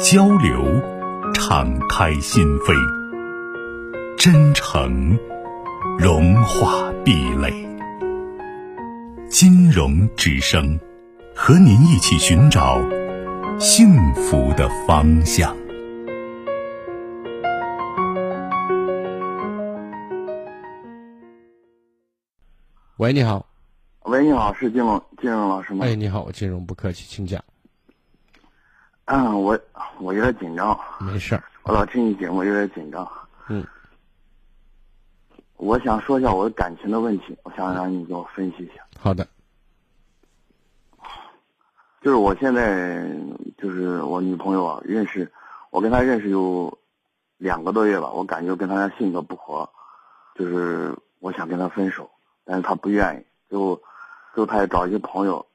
交流，敞开心扉；真诚，融化壁垒。金融之声，和您一起寻找幸福的方向。喂，你好。喂，你好，是金融金融老师吗？哎，你好，金融不客气，请讲。嗯，我我有点紧张。没事儿。我老听你节目有点紧张。嗯。我想说一下我的感情的问题，我想让你给我分析一下。好的。就是我现在就是我女朋友啊，认识，我跟她认识有两个多月吧，我感觉跟她性格不合，就是我想跟她分手，但是她不愿意，最后最后她也找一些朋友，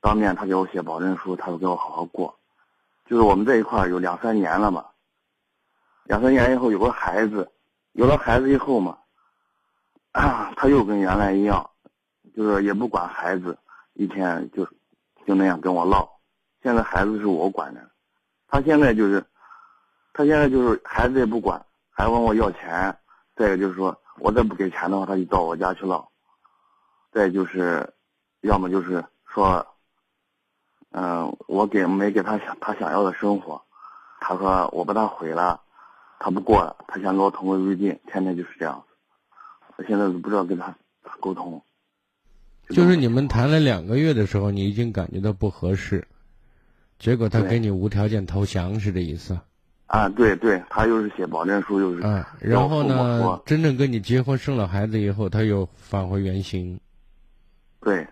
当面她给我写保证书，她说给我好好过。就是我们在一块有两三年了嘛，两三年以后有个孩子，有了孩子以后嘛，他又跟原来一样，就是也不管孩子，一天就就那样跟我唠。现在孩子是我管的，他现在就是，他现在就是孩子也不管，还问我要钱。再一个就是说我再不给钱的话，他就到我家去唠。再就是，要么就是说。嗯，我给没给他想他想要的生活，他说我把他毁了，他不过了，他想跟我同归于尽，天天就是这样。我现在都不知道跟他咋沟通。就是你们谈了两个月的时候，你已经感觉到不合适，结果他给你无条件投降，是这意思？啊，对对，他又是写保证书，又是啊，然后呢，真正跟你结婚生了孩子以后，他又返回原形。对，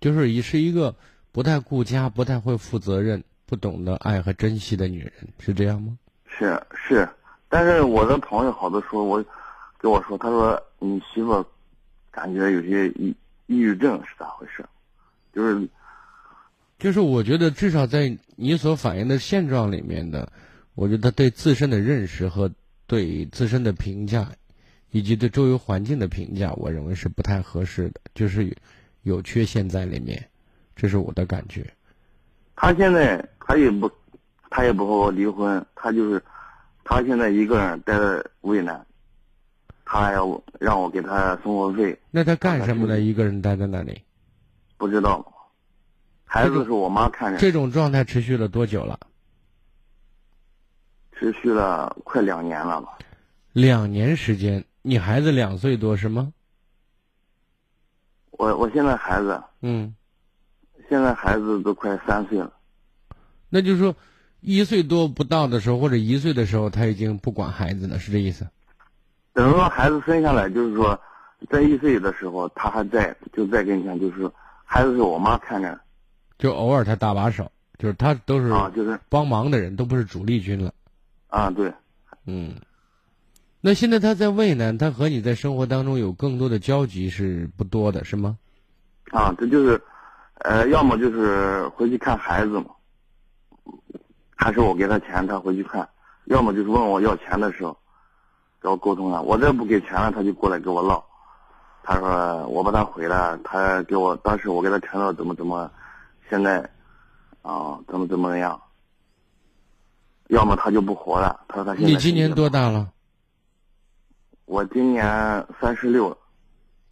就是也是一个。不太顾家，不太会负责任，不懂得爱和珍惜的女人是这样吗？是是，但是我的朋友好多说，我跟我说，他说你媳妇感觉有些抑抑郁症是咋回事？就是就是，我觉得至少在你所反映的现状里面的，我觉得对自身的认识和对自身的评价，以及对周围环境的评价，我认为是不太合适的，就是有缺陷在里面。这是我的感觉。他现在他也不，他也不和我离婚，他就是，他现在一个人待在渭南，他要让我给他生活费。那他干什么呢？一个人待在那里？不知道。孩子是我妈看着。这种状态持续了多久了？持续了快两年了吧。两年时间，你孩子两岁多是吗？我我现在孩子。嗯。现在孩子都快三岁了，那就是说，一岁多不到的时候，或者一岁的时候，他已经不管孩子了，是这意思？等到孩子生下来，就是说，在一岁的时候，他还在，就在跟前，就是孩子是我妈看着，就偶尔他搭把手，就是他都是啊，就是帮忙的人，都不是主力军了。啊，对，嗯，那现在他在渭南，他和你在生活当中有更多的交集是不多的，是吗？啊，这就是。呃，要么就是回去看孩子嘛，还是我给他钱，他回去看；要么就是问我要钱的时候，跟我沟通了。我再不给钱了，他就过来跟我唠。他说我把他毁了，他给我当时我给他承诺怎么怎么，现在啊怎么怎么样。要么他就不活了。他说他现在你今年多大了？我今年三十六。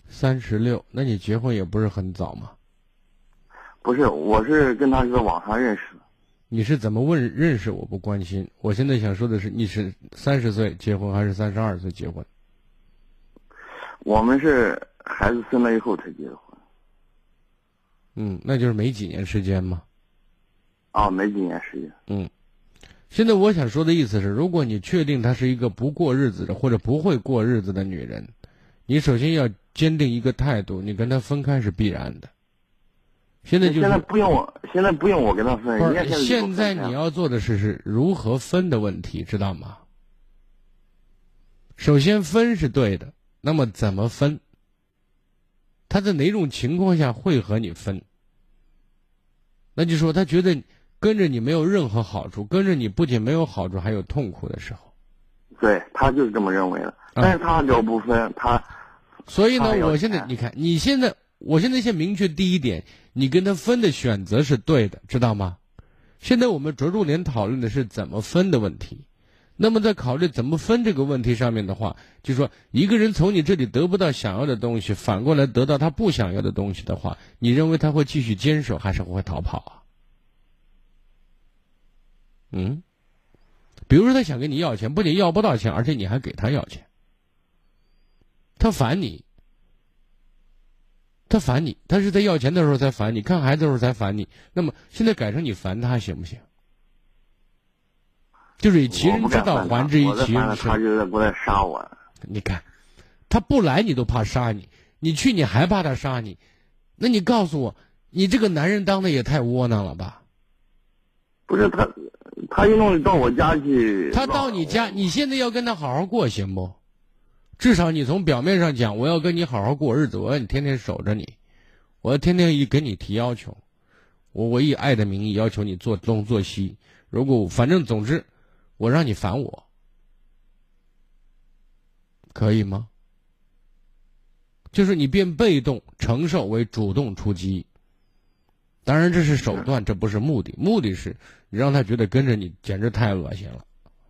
三十六，那你结婚也不是很早嘛？不是，我是跟他是在网上认识的。你是怎么问认识？我不关心。我现在想说的是，你是三十岁结婚还是三十二岁结婚？我们是孩子生了以后才结的婚。嗯，那就是没几年时间嘛？啊，没几年时间。嗯，现在我想说的意思是，如果你确定她是一个不过日子的或者不会过日子的女人，你首先要坚定一个态度，你跟她分开是必然的。现在就是现在不用，我现在不用我跟他分，现在你要做的是是如何分的问题，知道吗？首先分是对的，那么怎么分？他在哪种情况下会和你分？那就说他觉得跟着你没有任何好处，跟着你不仅没有好处，还有痛苦的时候。对他就是这么认为的，但是他只要不分，他所以呢我现在你看，你现在，我现在先明确第一点，你跟他分的选择是对的，知道吗？现在我们着重点讨论的是怎么分的问题。那么在考虑怎么分这个问题上面的话，就说一个人从你这里得不到想要的东西，反过来得到他不想要的东西的话，你认为他会继续坚守，还是会逃跑啊？嗯，比如说他想跟你要钱，不仅要不到钱，而且你还给他要钱，他烦你，他烦你，他是在要钱的时候才烦你，看孩子的时候才烦你。那么现在改成你烦他行不行？就是以其人之道还治于其人他他就在过来杀我。你看，他不来你都怕杀你，你去你还怕他杀你，那你告诉我，你这个男人当的也太窝囊了吧？不是他，他一弄到我家去。他到你家，你现在要跟他好好过行不？至少你从表面上讲，我要跟你好好过日子，我要你天天守着你，我要天天以给你提要求，我我以爱的名义要求你做东做西。如果反正总之，我让你烦我，可以吗？就是你变被动承受为主动出击。当然这是手段，这不是目的，目的是你让他觉得跟着你简直太恶心了。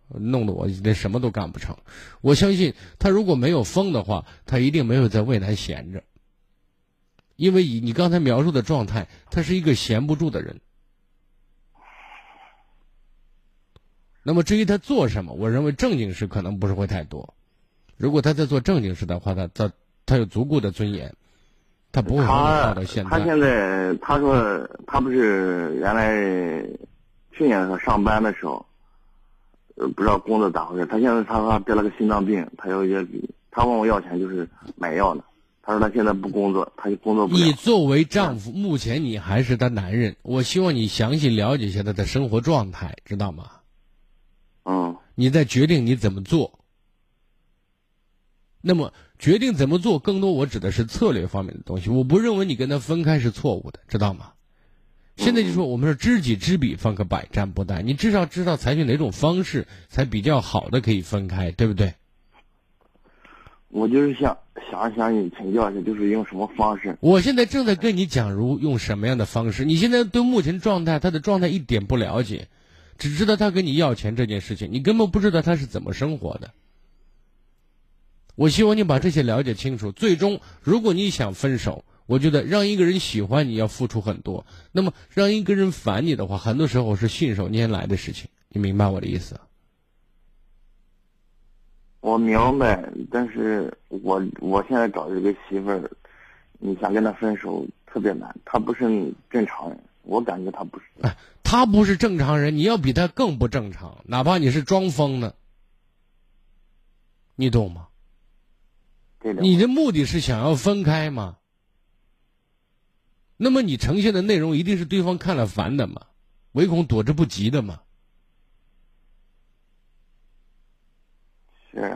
弄得我连什么都干不成。我相信他如果没有疯的话，他一定没有在渭南闲着。因为以你刚才描述的状态，他是一个闲不住的人。那么至于他做什么，我认为正经事可能不是会太多。如果他在做正经事的话，他他他有足够的尊严，他不会和你他耗到现在。他现在他说他不是原来去年他上班的时候，呃不知道工作咋回事，他现在他说他得了个心脏病，他要也他问我要钱就是买药呢。他说他现在不工作，他就工作不了。你作为丈夫，目前你还是他男人，我希望你详细了解一下他的生活状态，知道吗？嗯，你再决定你怎么做。那么决定怎么做，更多我指的是策略方面的东西。我不认为你跟他分开是错误的，知道吗？现在就说我们是知己知彼，方可百战不殆。你至少知道采取哪种方式才比较好的可以分开，对不对？我就是想想想你请教一下，就是用什么方式？我现在正在跟你讲如用什么样的方式。你现在对目前状态，他的状态一点不了解，只知道他跟你要钱这件事情，你根本不知道他是怎么生活的。我希望你把这些了解清楚。最终，如果你想分手，我觉得让一个人喜欢你要付出很多，那么让一个人烦你的话，很多时候是信手拈来的事情。你明白我的意思？我明白，但是我我现在找这个媳妇儿，你想跟她分手特别难，她不是正常人，我感觉她不是。哎，他不是正常人，你要比他更不正常，哪怕你是装疯呢，你懂吗？你的目的是想要分开吗？那么你呈现的内容一定是对方看了烦的嘛，唯恐躲之不及的嘛。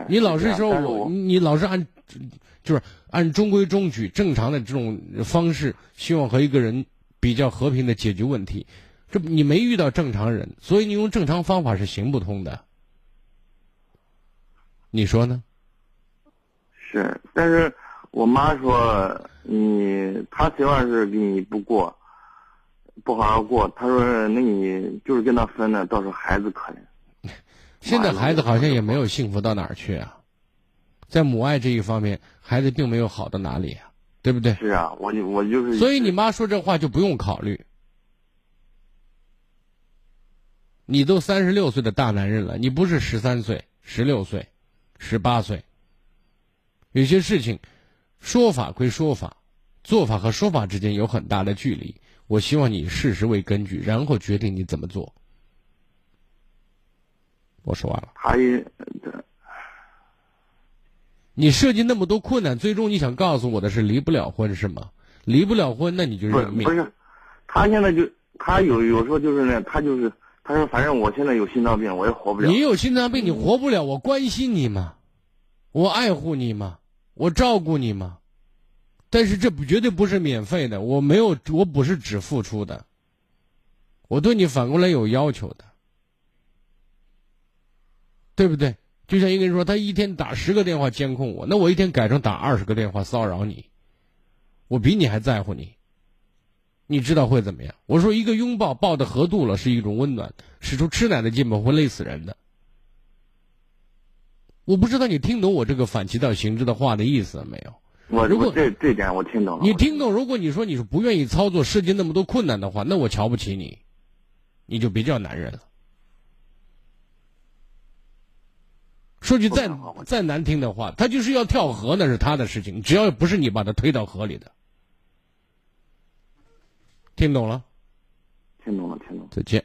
你老是说我，你老是按，就是按中规中矩、正常的这种方式，希望和一个人比较和平的解决问题。这你没遇到正常人，所以你用正常方法是行不通的。你说呢？是，但是我妈说你她媳妇儿是跟你不过，不好好过。她说那你就是跟她分了，到时候孩子可怜。现在孩子好像也没有幸福到哪儿去啊，在母爱这一方面，孩子并没有好到哪里啊，对不对？是啊，我就我就是。所以你妈说这话就不用考虑。你都三十六岁的大男人了，你不是十三岁、十六岁、十八岁。有些事情，说法归说法，做法和说法之间有很大的距离。我希望你以事实为根据，然后决定你怎么做。我说完了。她也你设计那么多困难，最终你想告诉我的是离不了婚是吗？离不了婚，那你就不认命不。是，他现在就他有有时候就是呢，他就是他说，反正我现在有心脏病，我也活不了。你有心脏病，你活不了，我关心你吗？我爱护你吗？我照顾你吗？但是这不绝对不是免费的，我没有，我不是只付出的，我对你反过来有要求的，对不对？就像一个人说，他一天打十个电话监控我，那我一天改成打二十个电话骚扰你，我比你还在乎你。你知道会怎么样？我说一个拥抱抱的合度了是一种温暖，使出吃奶的劲吧会累死人的。我不知道你听懂我这个反其道行之的话的意思没有？我如果这这点我听懂了。你听懂？如果你说你是不愿意操作，世界那么多困难的话，那我瞧不起你，你就别叫男人了。说句再再难听的话，他就是要跳河，那是他的事情，只要不是你把他推到河里的。听懂了？听懂了，听懂了。再见。